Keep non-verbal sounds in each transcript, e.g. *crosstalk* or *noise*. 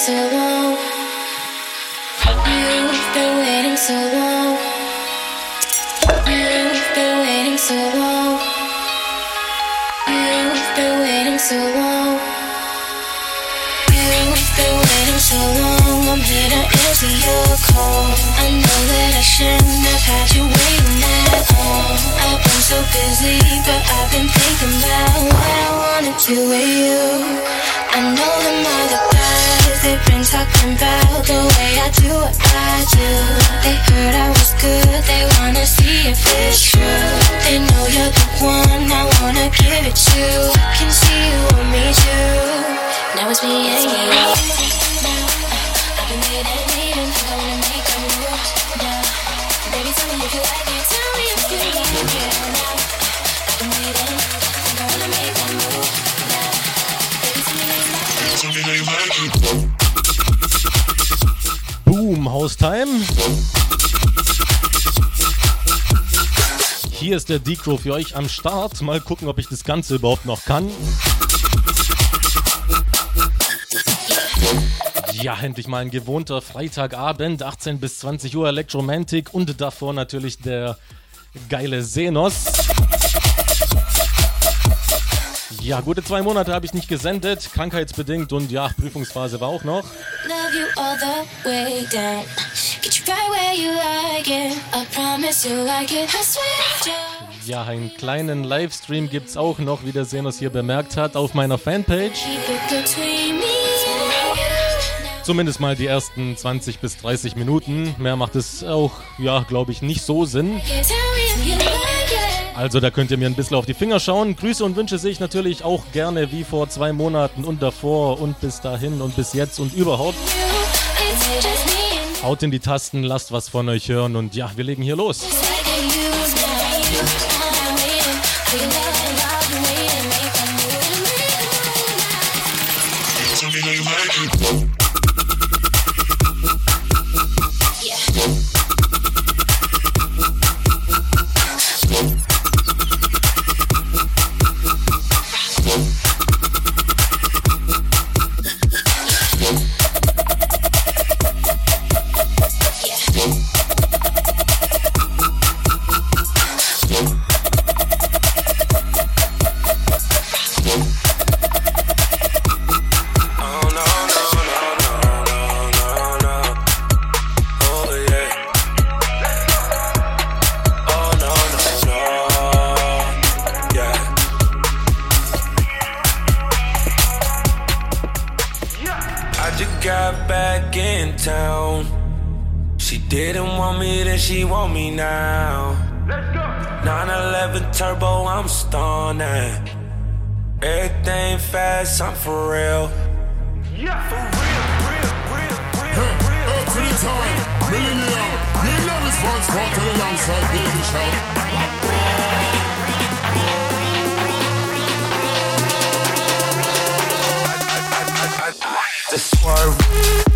so long. You've been waiting so long. You've been waiting so long. You've been waiting so long. You've been waiting so long. I'm here to answer your call. I know that I shouldn't have had you waiting that long. So busy, but I've been thinking about what I wanna do with you. I know them other guys, they've been talking about the way I do what I do. They heard I was good, they wanna see if it's true. They know you're the one I wanna give it to. Can see you want me too. Now it's me and you. I've been waiting, waiting, I wanna make a move now. Boom, Haustime. Hier ist der Decro für euch am Start. Mal gucken, ob ich das Ganze überhaupt noch kann. Ja, endlich mal ein gewohnter Freitagabend, 18 bis 20 Uhr Electromantic und davor natürlich der geile Senos. Ja, gute zwei Monate habe ich nicht gesendet, krankheitsbedingt und ja, Prüfungsphase war auch noch. Ja, einen kleinen Livestream gibt's auch noch, wie der Senos hier bemerkt hat, auf meiner Fanpage. Zumindest mal die ersten 20 bis 30 Minuten. Mehr macht es auch, ja, glaube ich, nicht so Sinn. Also da könnt ihr mir ein bisschen auf die Finger schauen. Grüße und Wünsche sehe ich natürlich auch gerne wie vor zwei Monaten und davor und bis dahin und bis jetzt und überhaupt. Haut in die Tasten, lasst was von euch hören und ja, wir legen hier los. The swerve.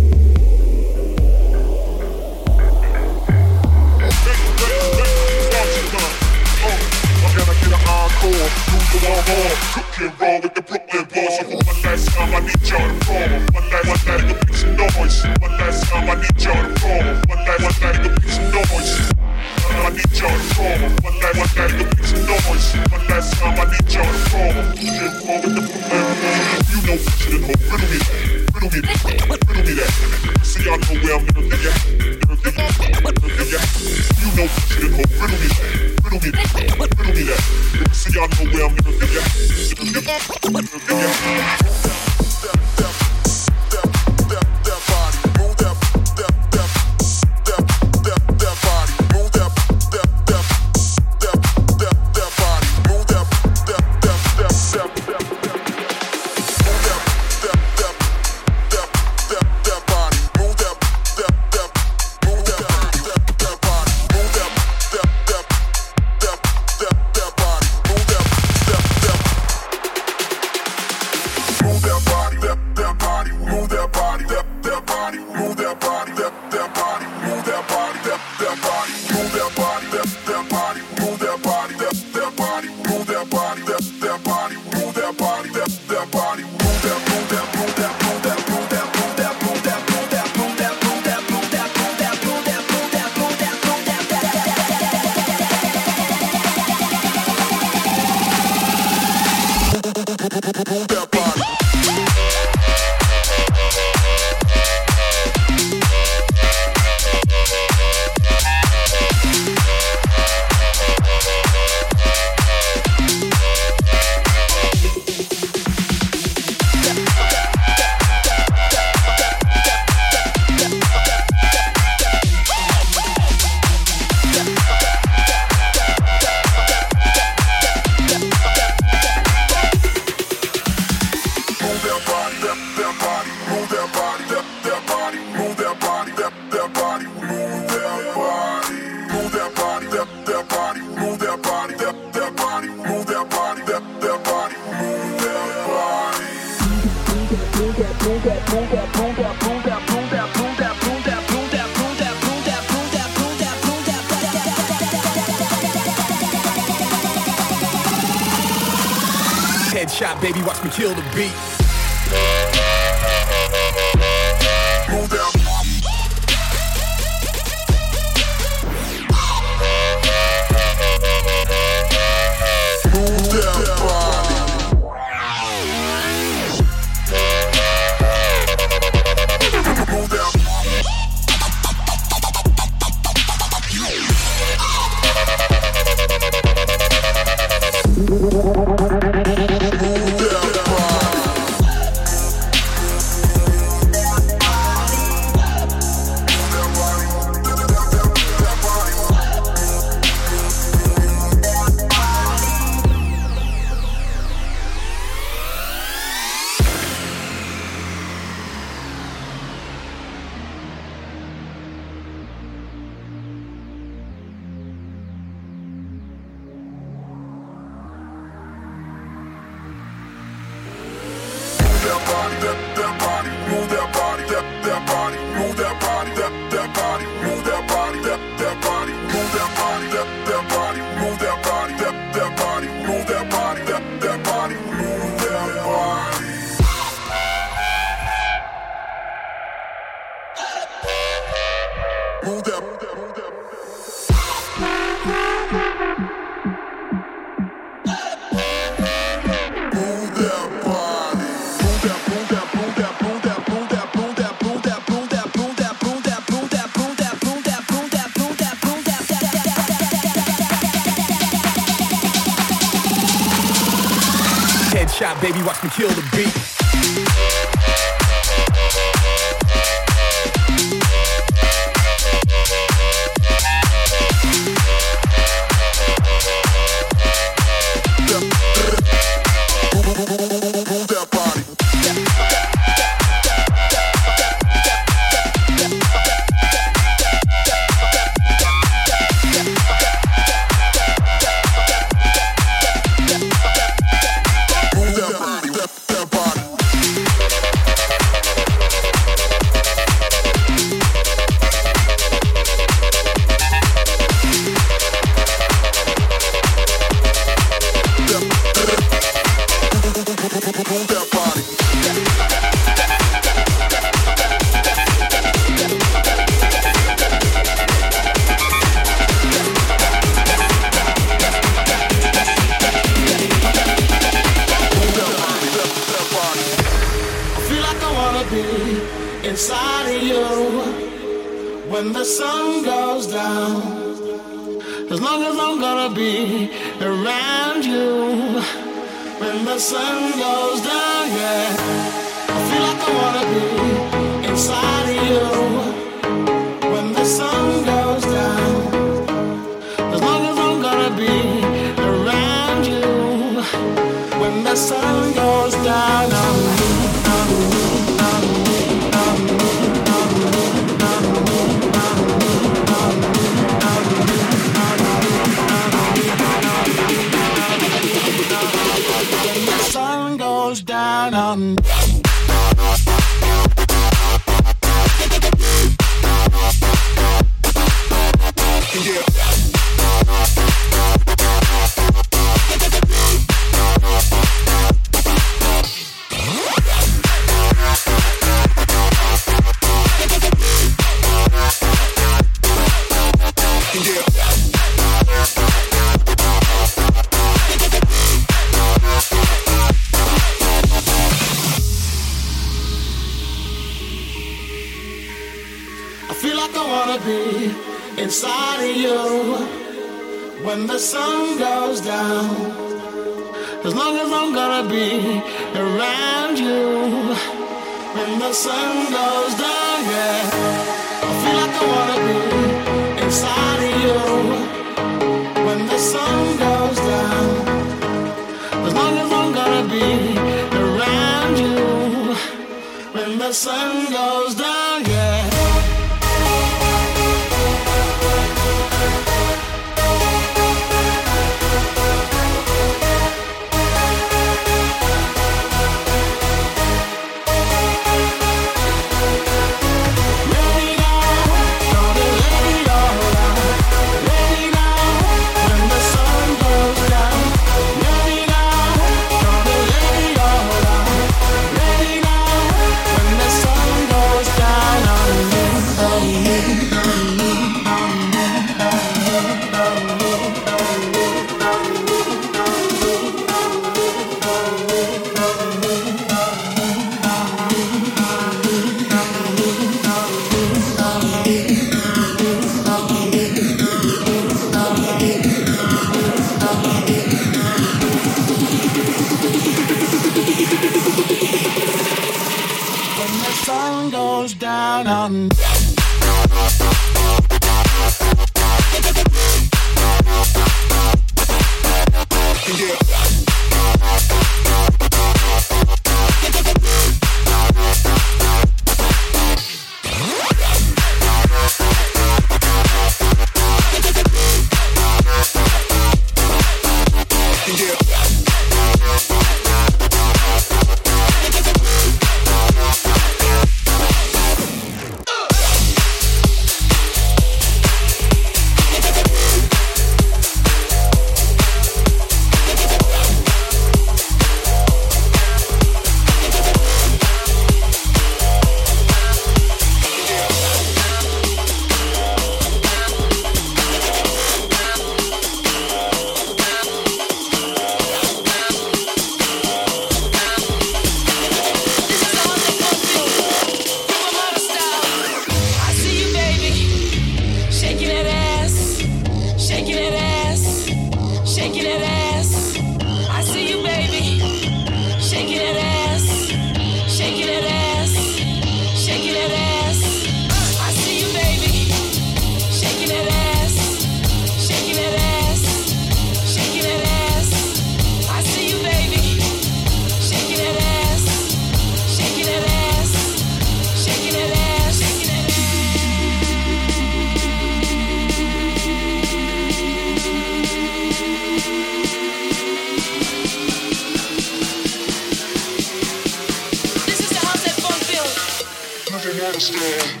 Wednesday.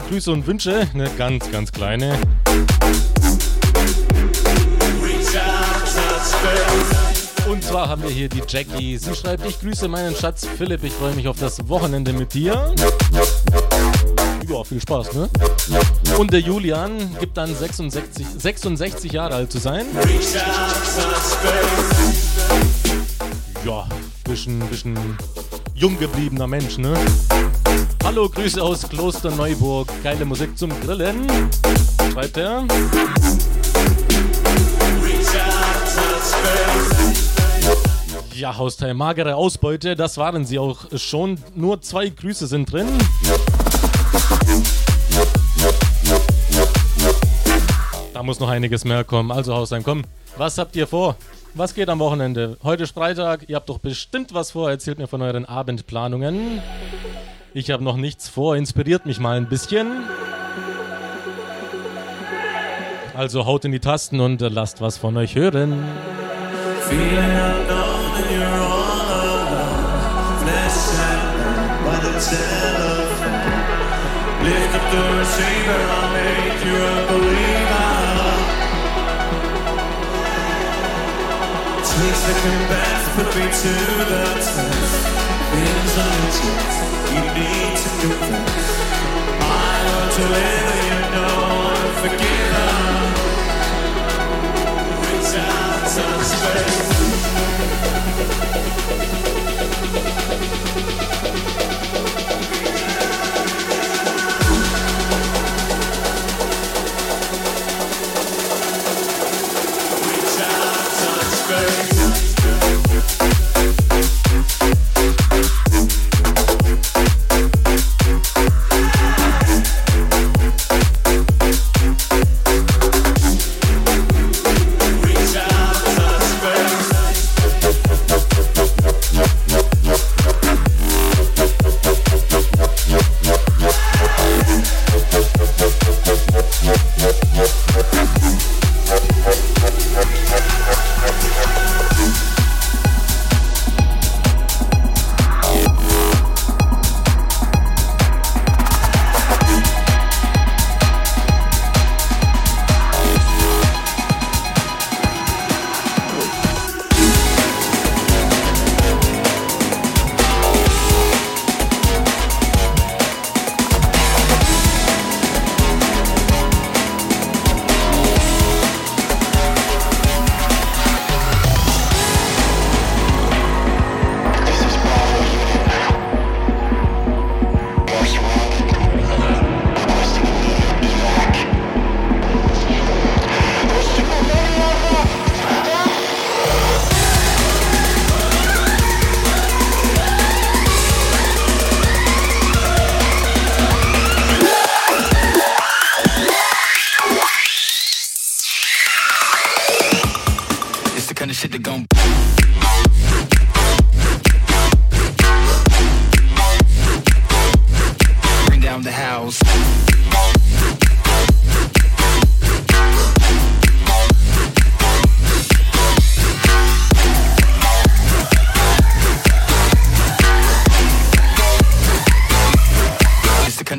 Runde Grüße und Wünsche. Eine ganz, ganz kleine. Und zwar haben wir hier die Jackie. Sie schreibt, ich grüße meinen Schatz Philipp. Ich freue mich auf das Wochenende mit dir. Ja, viel Spaß, ne? Und der Julian gibt dann 66, 66 Jahre alt zu sein. Ja, bisschen, bisschen jung gebliebener Mensch, ne? Hallo, Grüße aus Kloster Neuburg. Geile Musik zum Grillen. Er. Faith. Ja, Hausteil, magere Ausbeute, das waren sie auch schon. Nur zwei Grüße sind drin. Da muss noch einiges mehr kommen. Also, Hausheim, komm. Was habt ihr vor? Was geht am Wochenende? Heute ist Freitag. Ihr habt doch bestimmt was vor. Erzählt mir von euren Abendplanungen. Ich habe noch nichts vor. Inspiriert mich mal ein bisschen. Also haut in die Tasten und lasst was von euch hören. Lift up the receiver, I'll make you a Takes a put me to the test. Things are you need to confess. I deliver, you know I'm forgiven.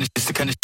Kind of, it's the kind of.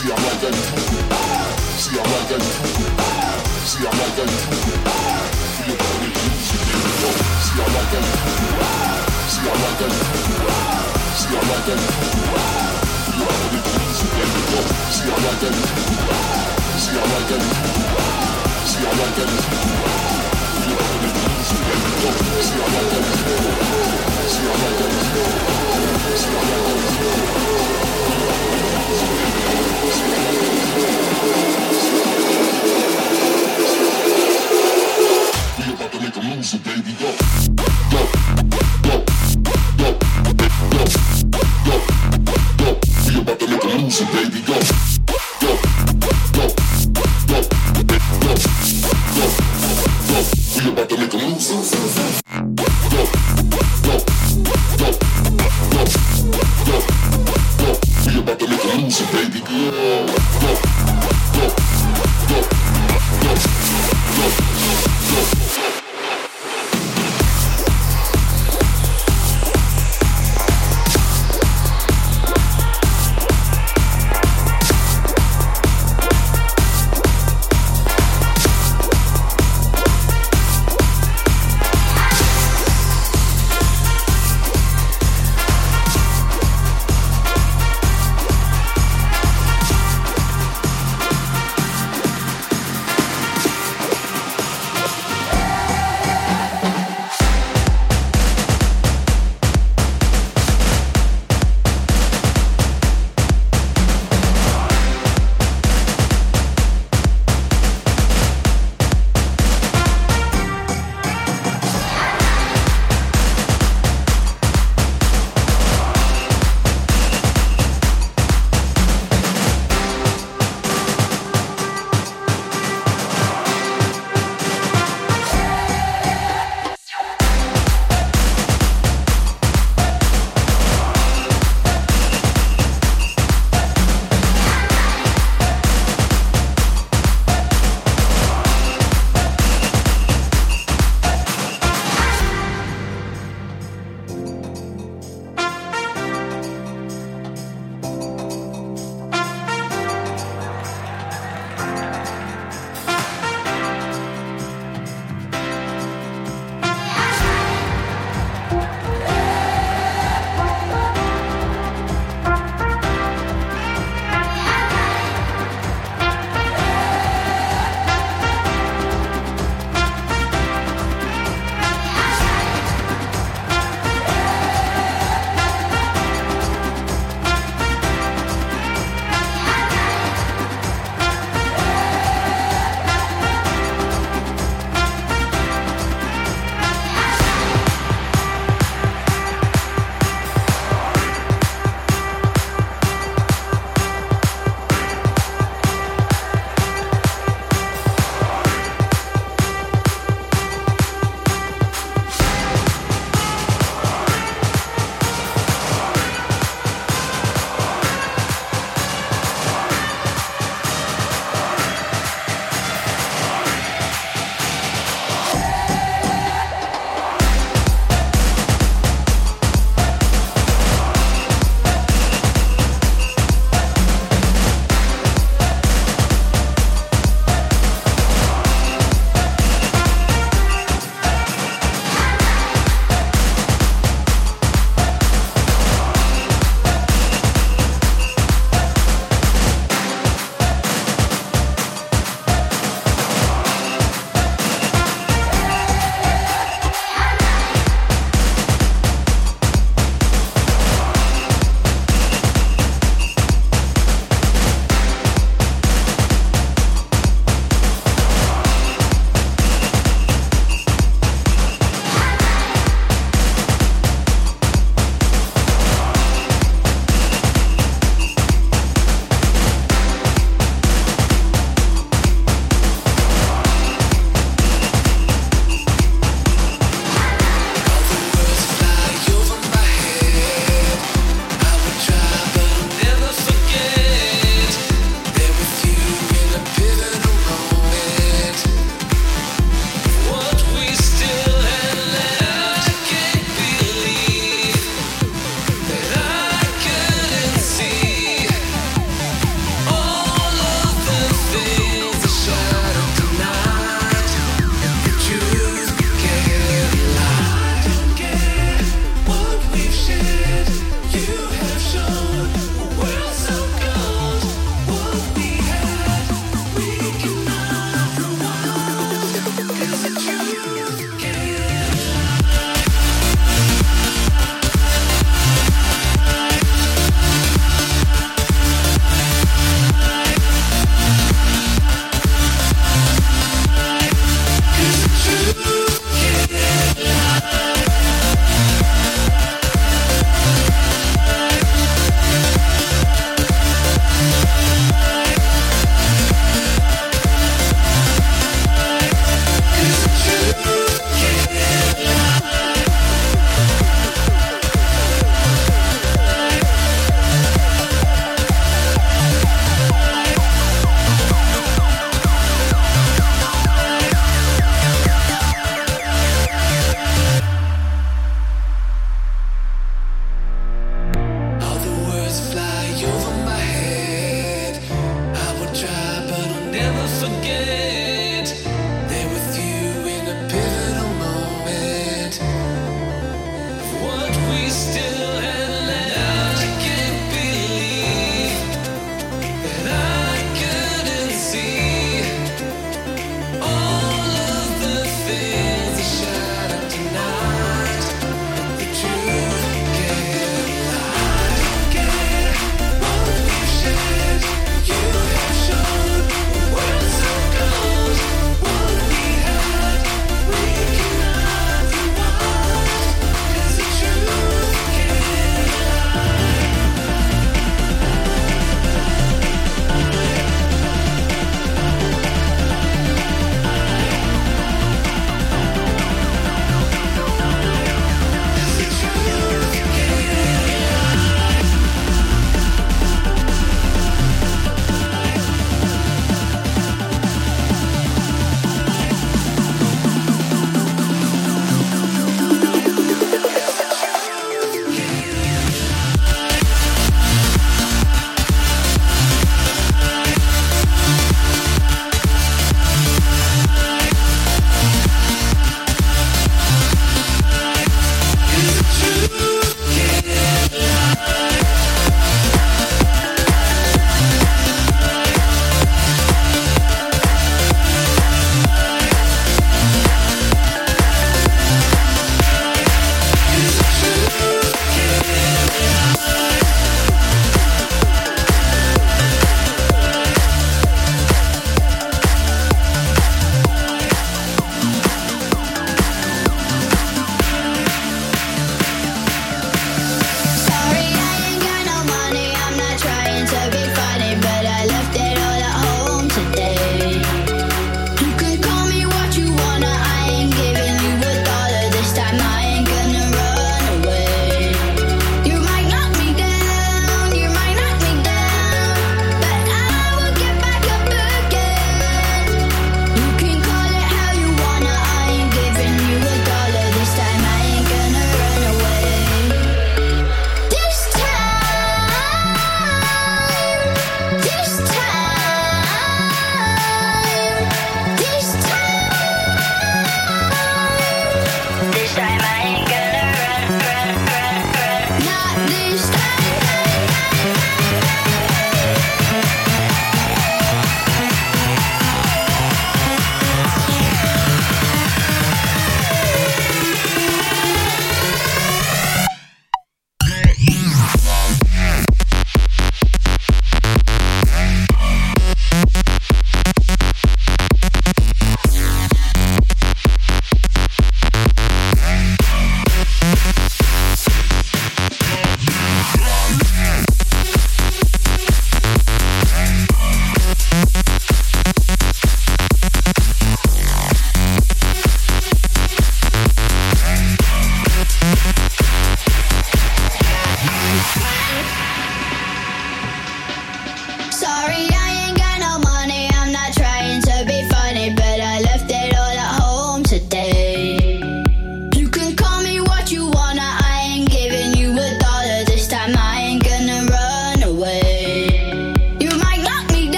See, I'm like that. See, I'm like that. See, I'm like that. Feel the music, here we go. See, I'm like that. See, I'm like that. See, I'm like that. Feel the music, here we go. See, I'm like that. See, I'm like that. See, I'm like that. Feel the music, here we go. See, I'm like that. See, I'm like that. See, I'm like that. baby, go.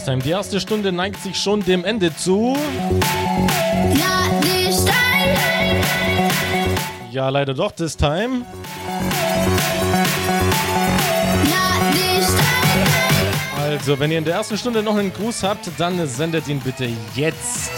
Ja, Haustime, die erste Stunde neigt sich schon dem Ende zu. Time. Ja, leider doch, time. This time. Also, wenn ihr in der ersten Stunde noch einen Gruß habt, dann sendet ihn bitte jetzt.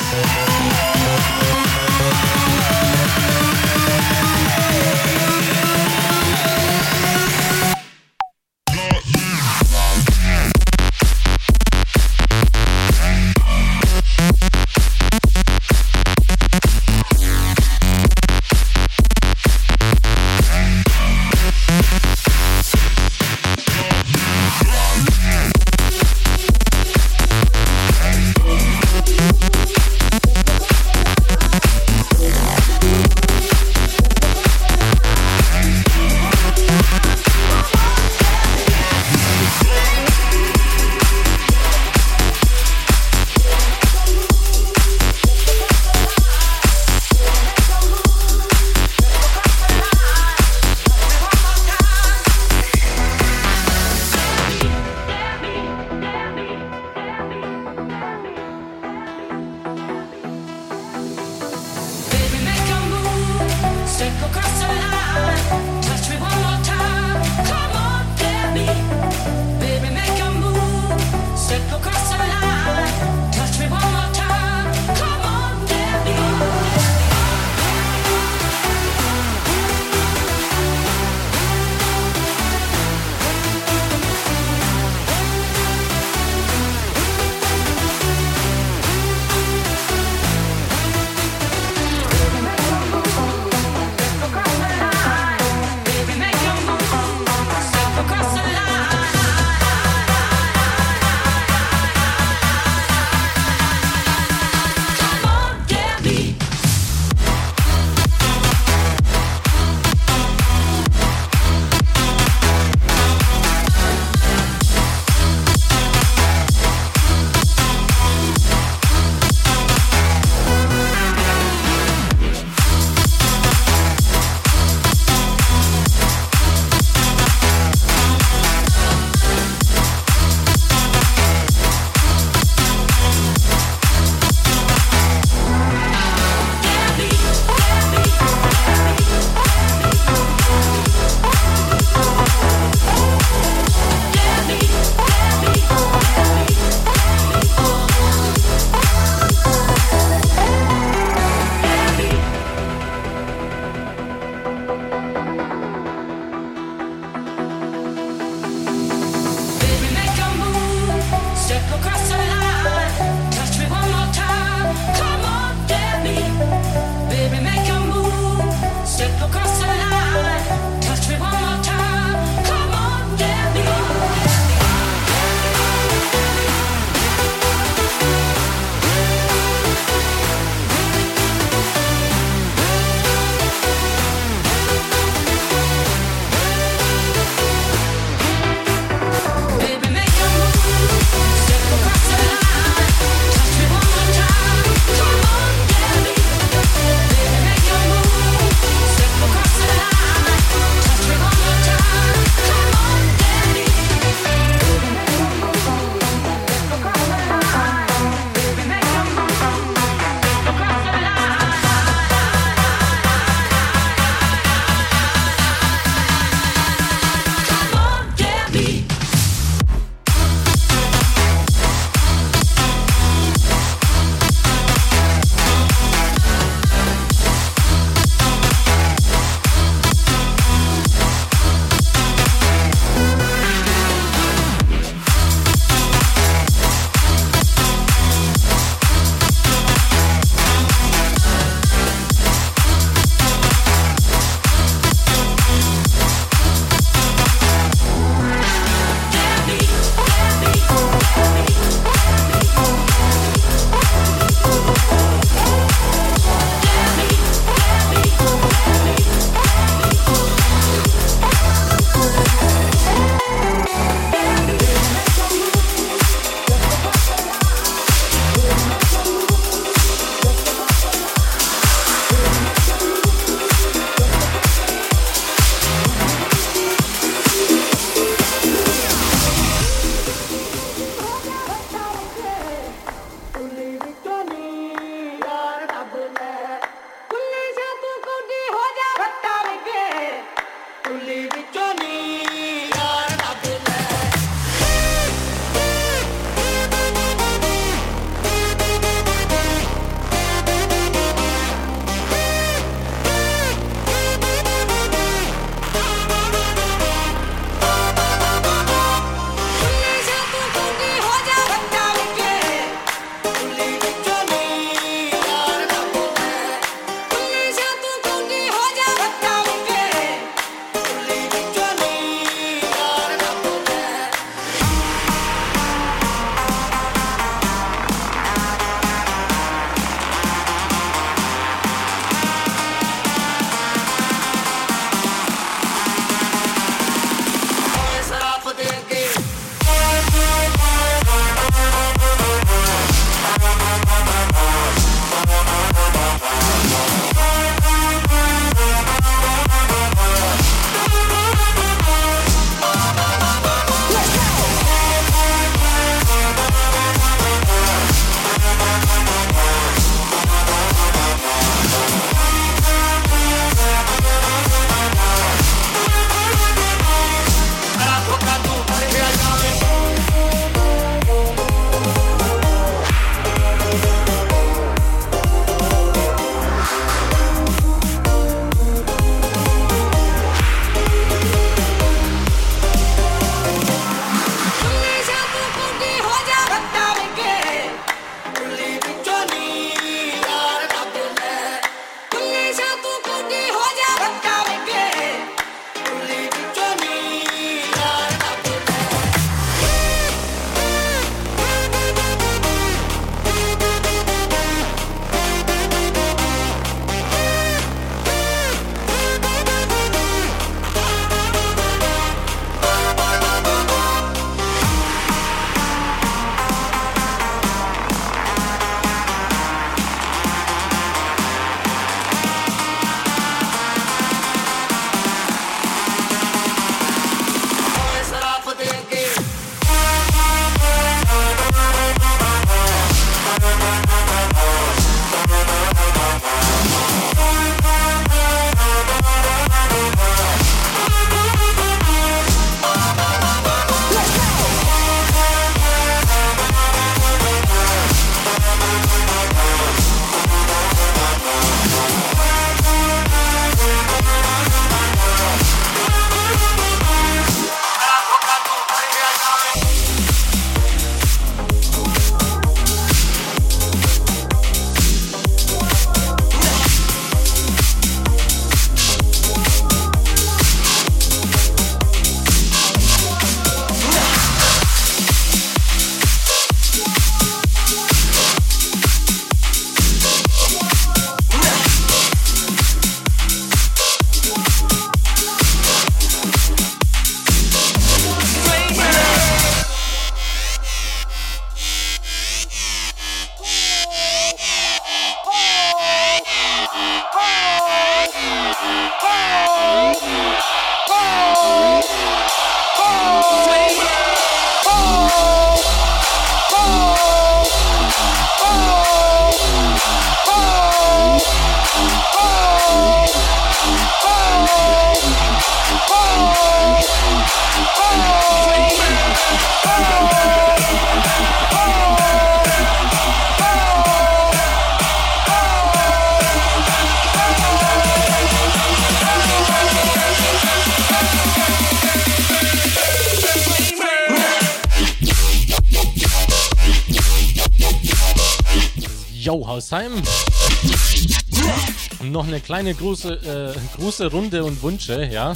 Kleine große, äh, große Runde und Wünsche, ja.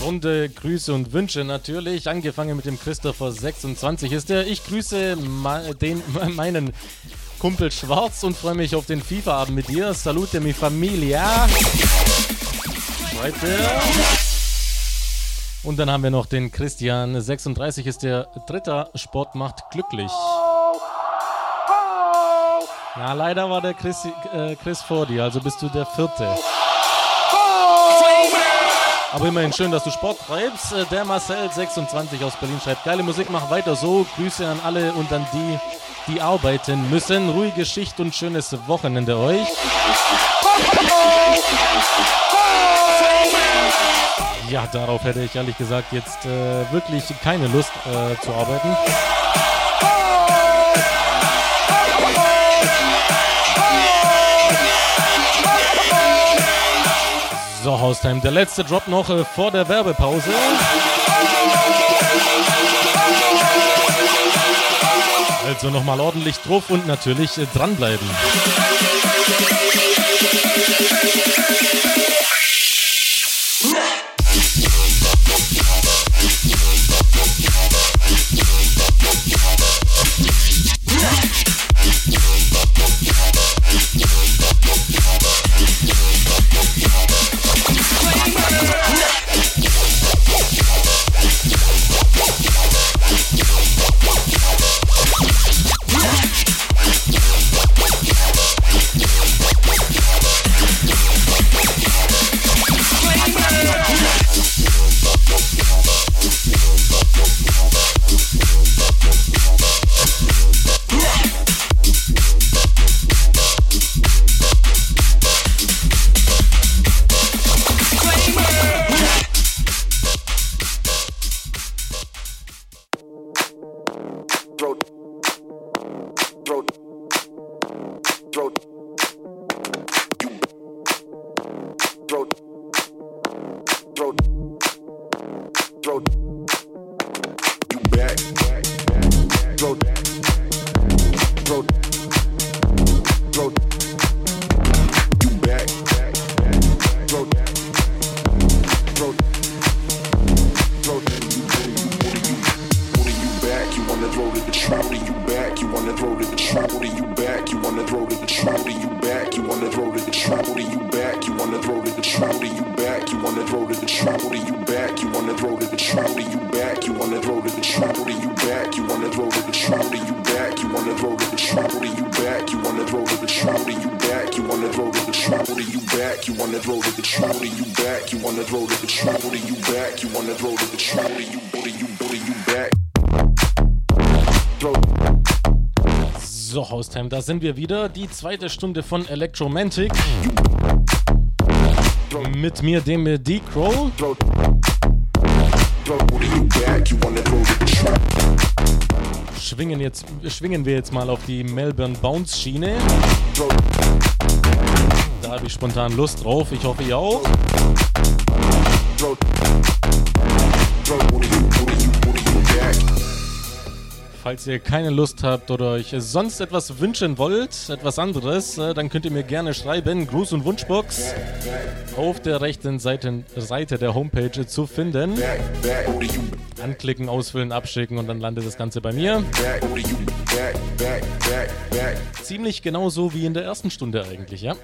Runde Grüße und Wünsche natürlich. Angefangen mit dem Christopher 26 ist der. Ich grüße den, *laughs* meinen Kumpel Schwarz und freue mich auf den FIFA-Abend mit dir. Salute mi Familia. Er. Und dann haben wir noch den Christian 36 ist der dritter Sport macht glücklich. Ja, leider war der Chris, äh, Chris vor dir, also bist du der vierte. Aber immerhin schön, dass du Sport treibst. Äh, der Marcel 26 aus Berlin schreibt, geile Musik, mach weiter so. Grüße an alle und an die, die arbeiten müssen. Ruhige Schicht und schönes Wochenende euch. Ja, darauf hätte ich ehrlich gesagt jetzt äh, wirklich keine Lust äh, zu arbeiten. So, Haustime, der letzte Drop noch äh, vor der Werbepause. Also nochmal ordentlich drauf und natürlich äh, dranbleiben. Time. Da sind wir wieder. Die zweite Stunde von Electromantic. Mit mir, dem D-Crow. Schwingen, jetzt, schwingen wir jetzt mal auf die Melbourne Bounce Schiene. Da habe ich spontan Lust drauf. Ich hoffe, ihr auch. Falls ihr keine Lust habt oder euch sonst etwas wünschen wollt, etwas anderes, äh, dann könnt ihr mir gerne schreiben. Gruß- und Wunschbox auf der rechten Seite, Seite der Homepage zu finden. Anklicken, ausfüllen, abschicken und dann landet das Ganze bei mir. Ziemlich genauso wie in der ersten Stunde eigentlich, ja?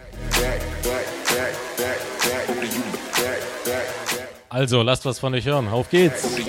Also, lasst was von euch hören. Auf geht's!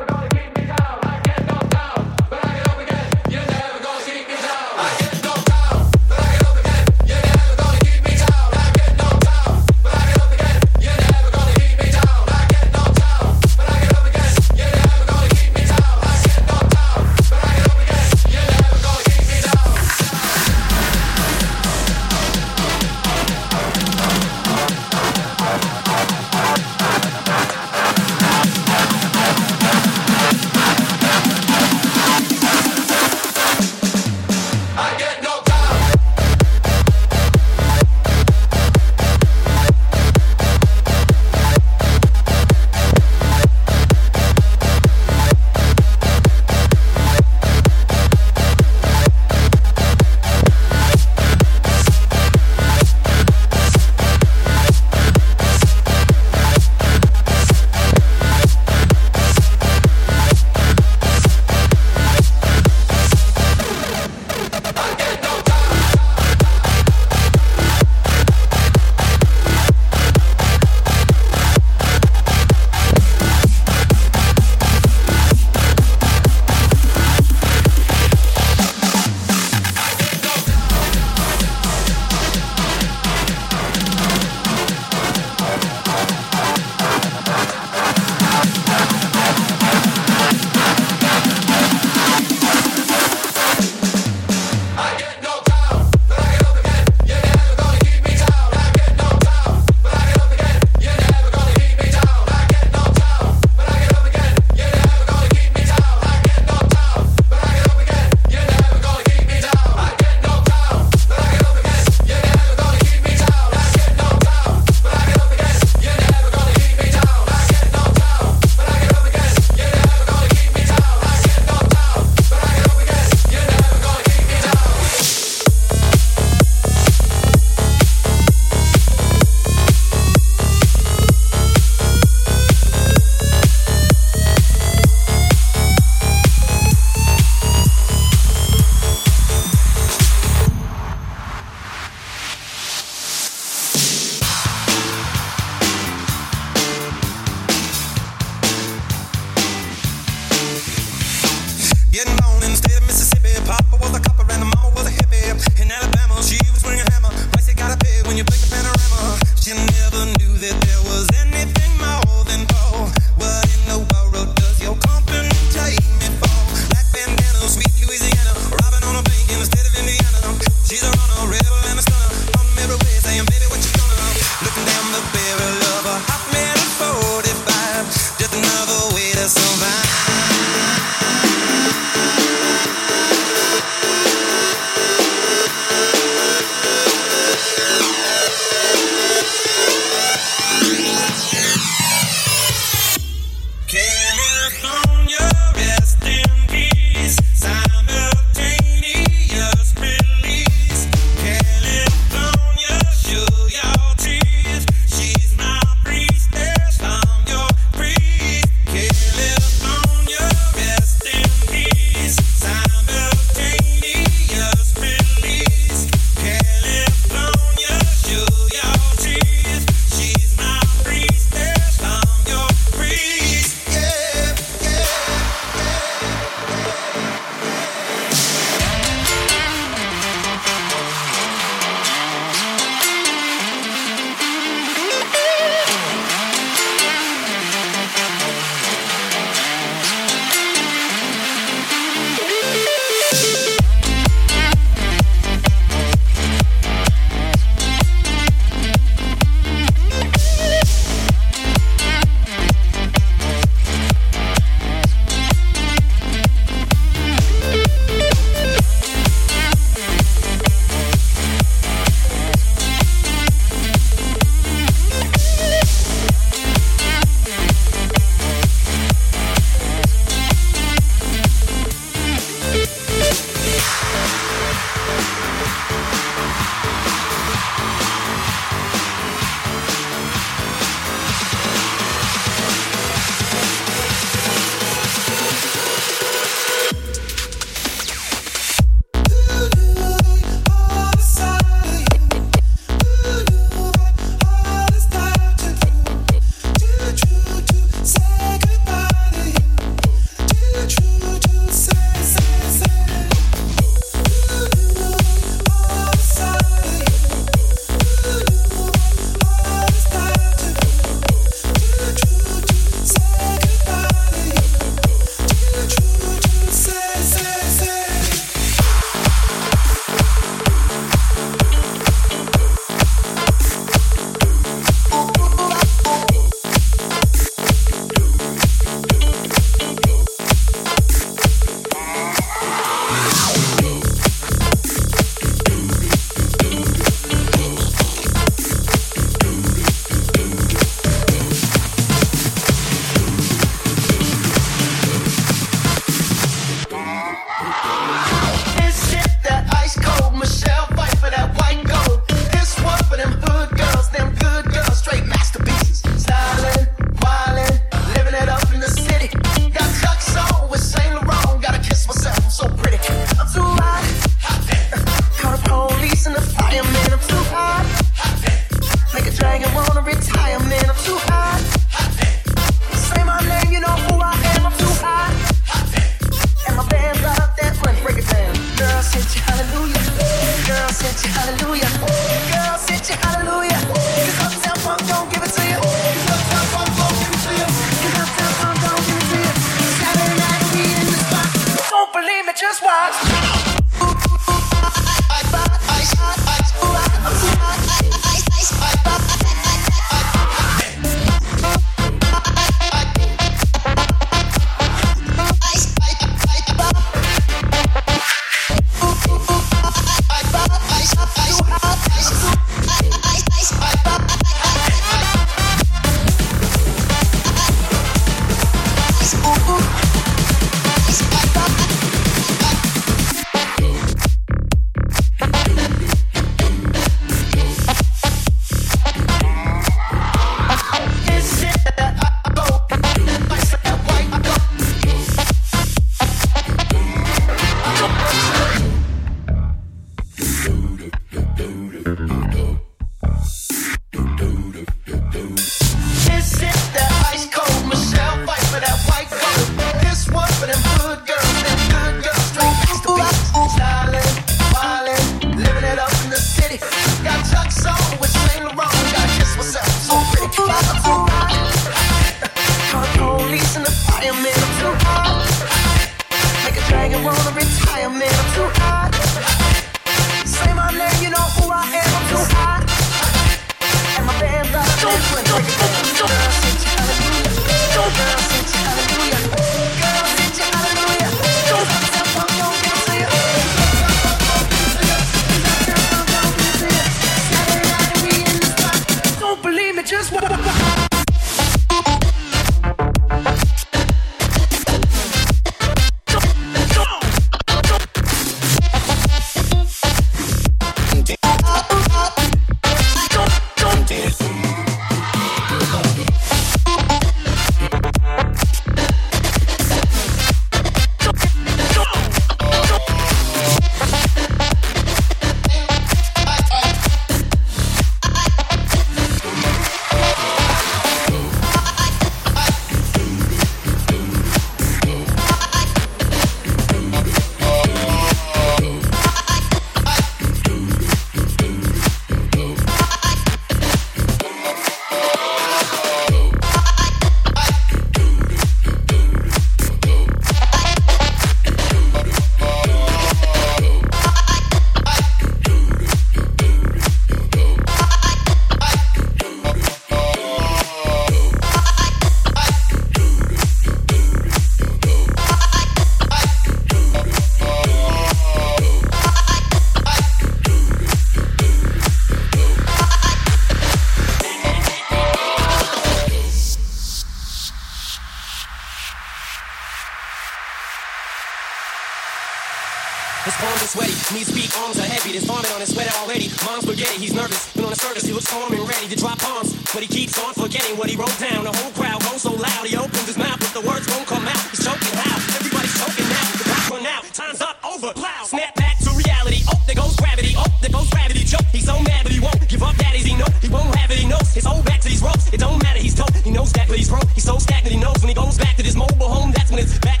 He's is vomit on his sweater already. Mom's spaghetti, he's nervous, but on the surface he looks calm and ready to drop bombs. But he keeps on forgetting what he wrote down. The whole crowd goes so loud, he opens his mouth, but the words won't come out. He's choking loud, everybody's choking now. The rock run out, time's up, over, loud. Snap back to reality. Oh, there goes gravity. Oh, there goes gravity. Choke. He's so mad, but he won't give up. That is he knows he won't have it. He knows his old back to these ropes. It don't matter. He's tough. He knows that, but he's broke. He's so stagnant. He knows when he goes back to this mobile home. That's when it's back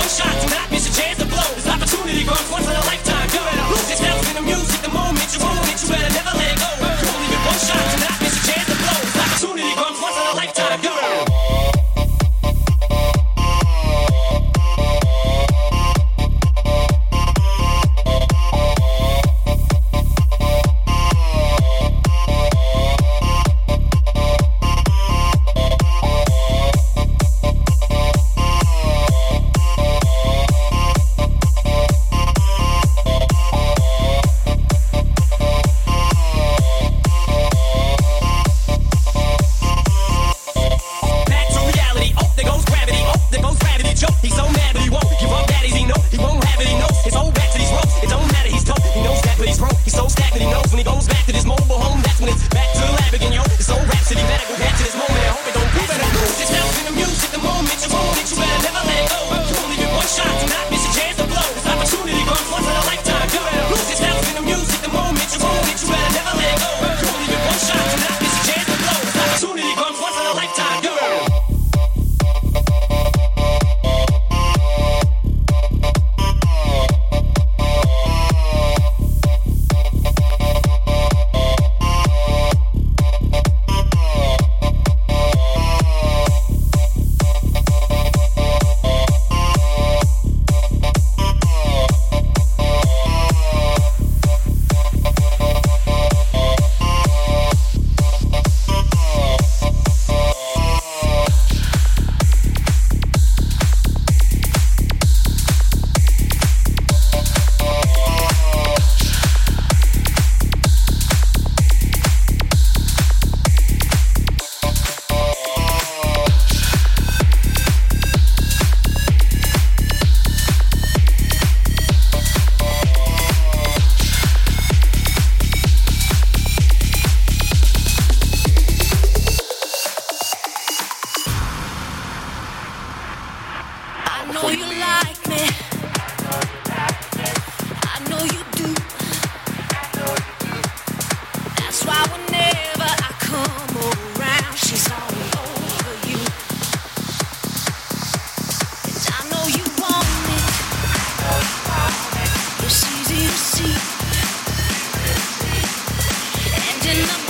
One shot, do not miss a chance to blow. This opportunity runs once in a lifetime. catching up.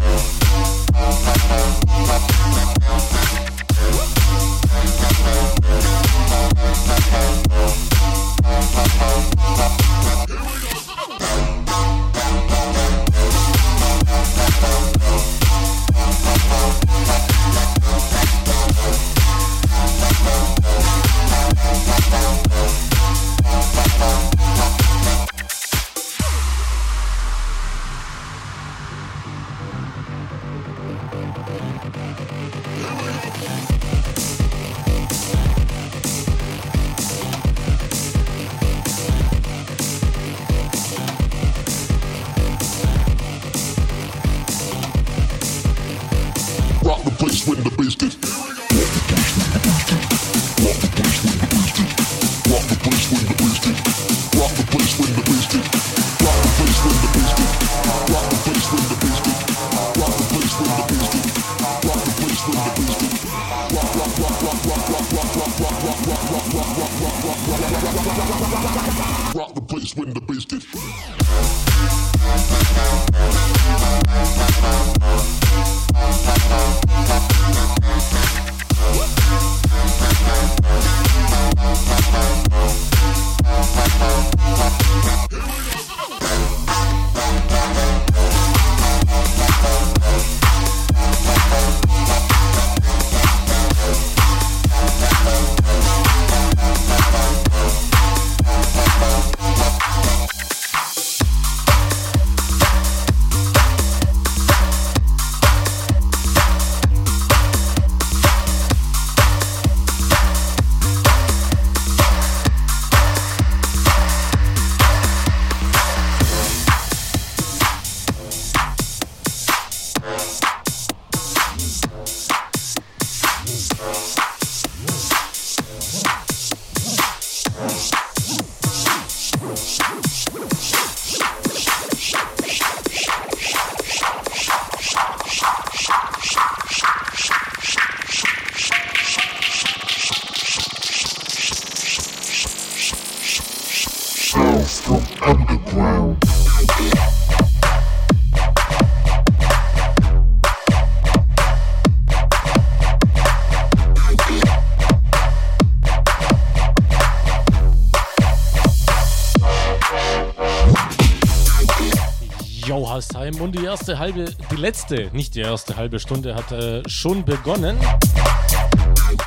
Hasheim. Und die erste halbe, die letzte, nicht die erste halbe Stunde hat äh, schon begonnen.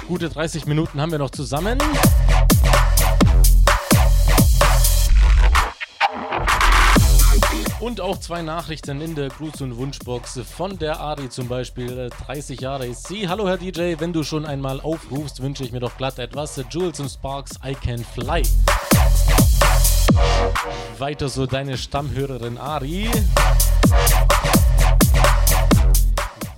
Gute 30 Minuten haben wir noch zusammen. Und auch zwei Nachrichten in der Gruß- und Wunschbox von der Ari zum Beispiel. äh, 30 Jahre ist sie. Hallo Herr DJ, wenn du schon einmal aufrufst, wünsche ich mir doch glatt etwas. Äh, Jules und Sparks, I Can Fly. Weiter so deine Stammhörerin Ari.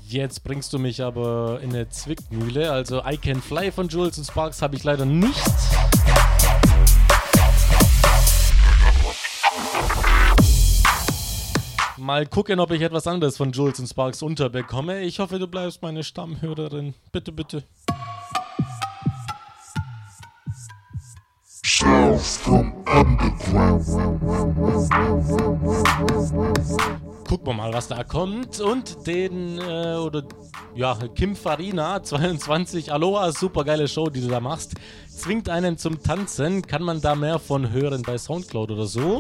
Jetzt bringst du mich aber in eine Zwickmühle. Also I Can Fly von Jules und Sparks habe ich leider nicht. Mal gucken, ob ich etwas anderes von Jules und Sparks unterbekomme. Ich hoffe, du bleibst meine Stammhörerin. Bitte, bitte. Sounds from underground. Gucken wir mal, was da kommt. Und den, äh, oder, ja, Kim Farina, *laughs* 22, Aloha, super geile Show, die du da machst. Zwingt einen zum Tanzen. Kann man da mehr von hören bei Soundcloud oder so?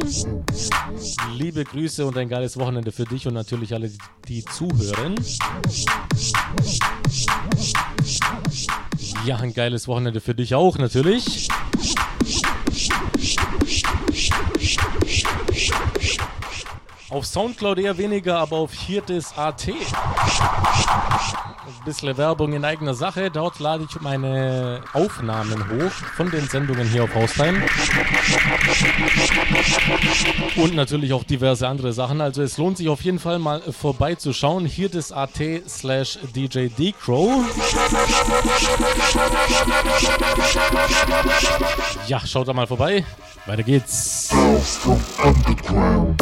Liebe Grüße und ein geiles Wochenende für dich und natürlich alle, die, die zuhören. Ja, ein geiles Wochenende für dich auch natürlich. Auf Soundcloud eher weniger, aber auf Hirtes.at. Ein bisschen Werbung in eigener Sache. Dort lade ich meine Aufnahmen hoch von den Sendungen hier auf Haustime. Und natürlich auch diverse andere Sachen. Also es lohnt sich auf jeden Fall mal vorbeizuschauen. Hirtes.at slash DJ Decrow. Ja, schaut da mal vorbei. Weiter geht's. Sounds from underground.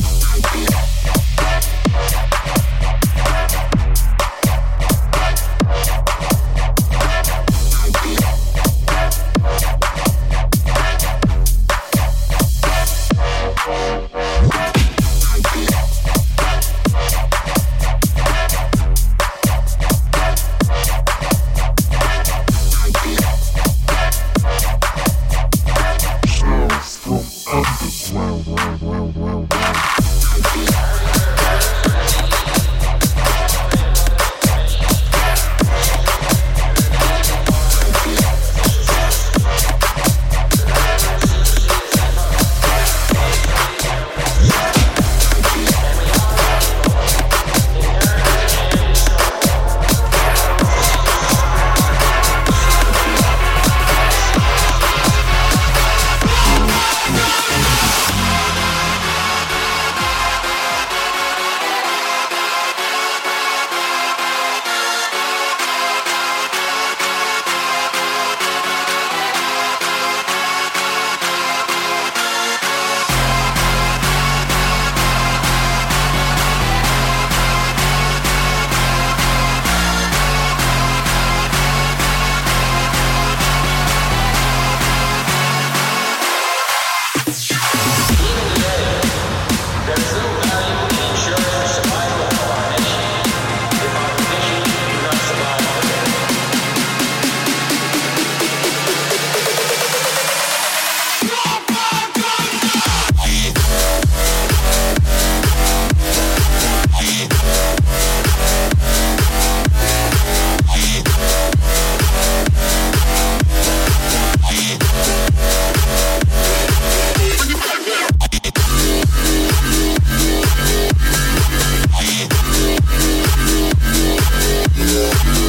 Yeah.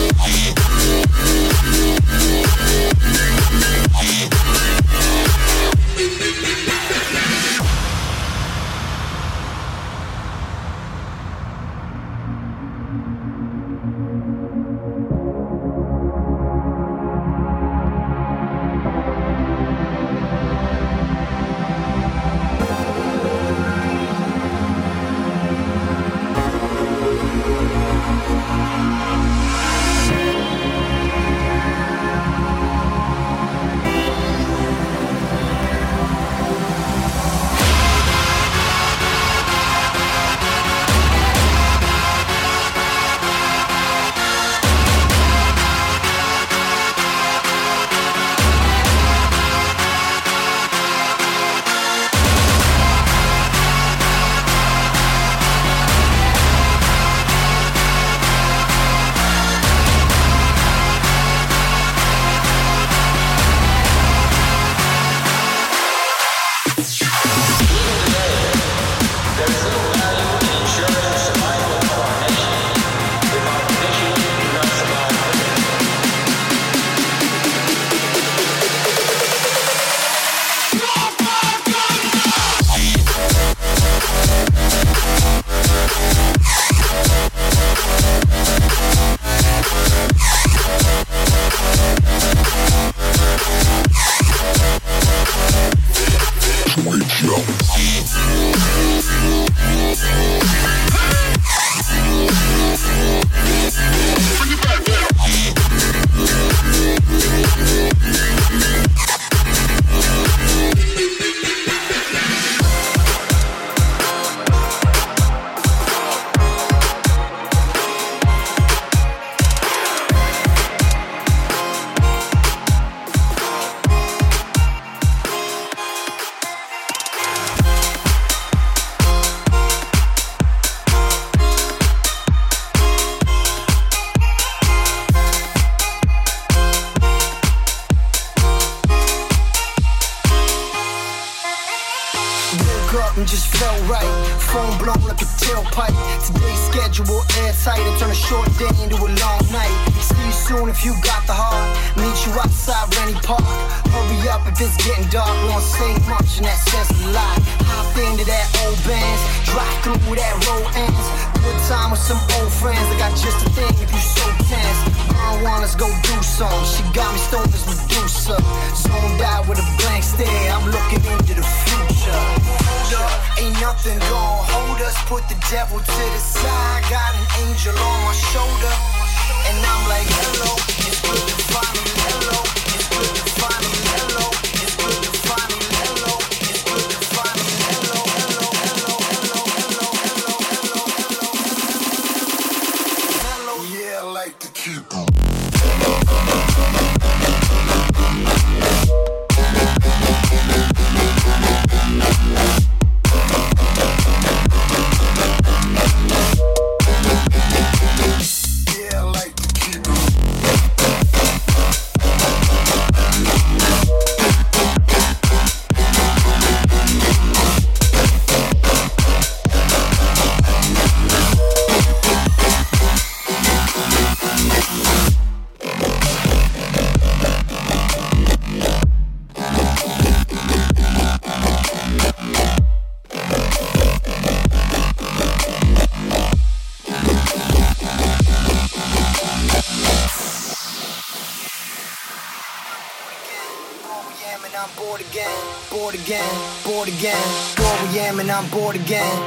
Bored again.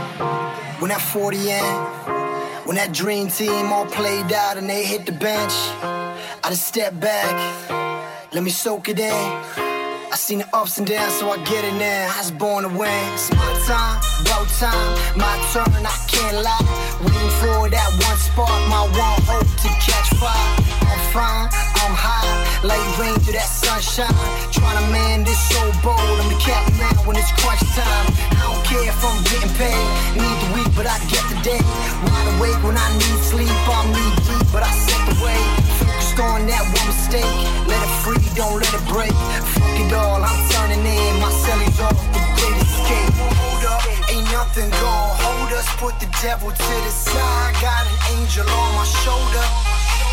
When that 40 in, when that dream team all played out and they hit the bench, I just step back, let me soak it in. Seen the ups and downs, so I get it now. I was born to win. It's my time, about time, my turn. I can't lie. Waiting for that one spark, my one hope to catch fire. I'm fine, I'm high, like rain through that sunshine. Trying to man this so bold. I'm the cat man when it's crunch time. I don't care if I'm getting paid. Need the week, but I get the day. Wide awake when I need sleep. I'm knee deep, but I set the way. On that one mistake. Let it free, don't let it break. Fuck it all, I'm turning in. My cellies off the great escape. Hold up, ain't nothing gonna hold us. Put the devil to the side. Got an angel on my shoulder.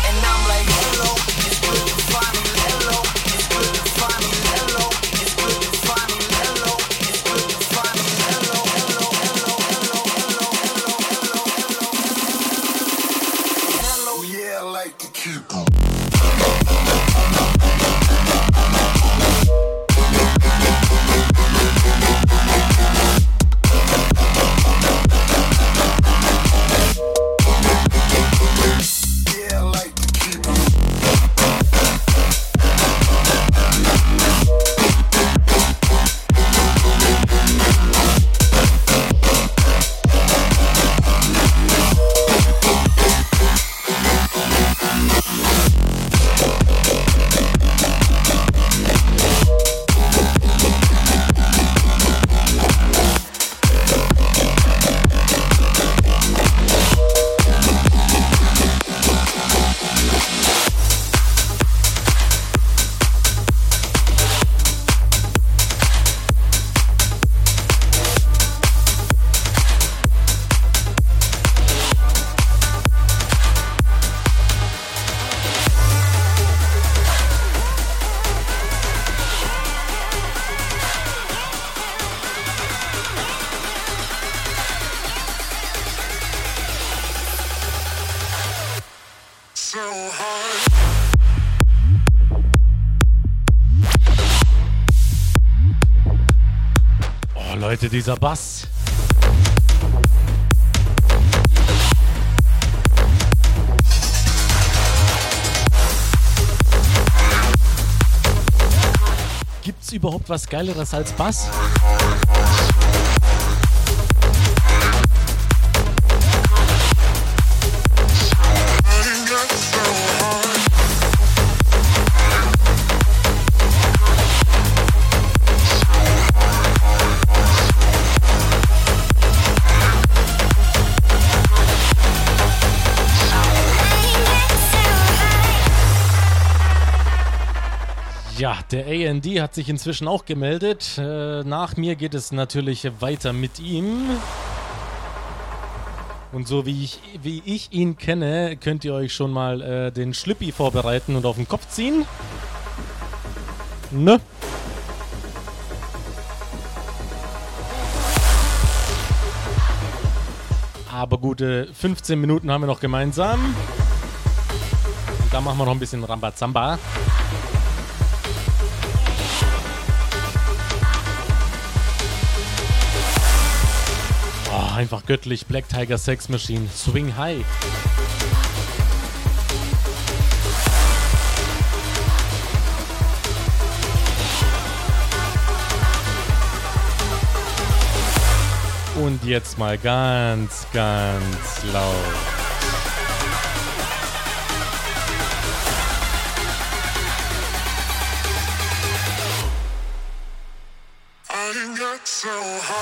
And I'm like, hello, it's good to finally dieser Bass. Gibt's überhaupt was Geileres als Bass? Der AND hat sich inzwischen auch gemeldet. Äh, nach mir geht es natürlich weiter mit ihm. Und so wie ich, wie ich ihn kenne, könnt ihr euch schon mal äh, den Schlippi vorbereiten und auf den Kopf ziehen. Ne? Aber gute 15 Minuten haben wir noch gemeinsam. Und da machen wir noch ein bisschen Rambazamba. Einfach göttlich. Black Tiger Sex Machine. Swing High. Und jetzt mal ganz, ganz laut. So hot.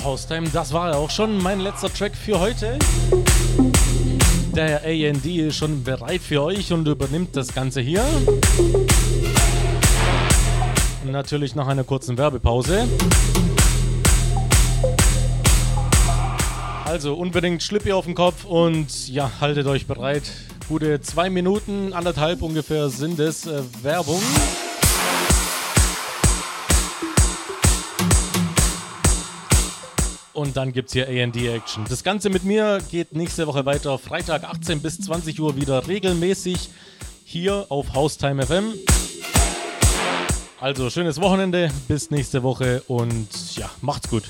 So, Haustime, das war ja auch schon mein letzter Track für heute. Der AND ist schon bereit für euch und übernimmt das Ganze hier. Natürlich nach einer kurzen Werbepause. Also unbedingt Schlippi auf den Kopf und ja, haltet euch bereit. Gute zwei Minuten, anderthalb ungefähr sind es äh, Werbung. Und dann gibt's hier AD Action. Das Ganze mit mir geht nächste Woche weiter. Freitag 18 bis 20 Uhr wieder regelmäßig hier auf Haustime FM. Also schönes Wochenende, bis nächste Woche und ja, macht's gut.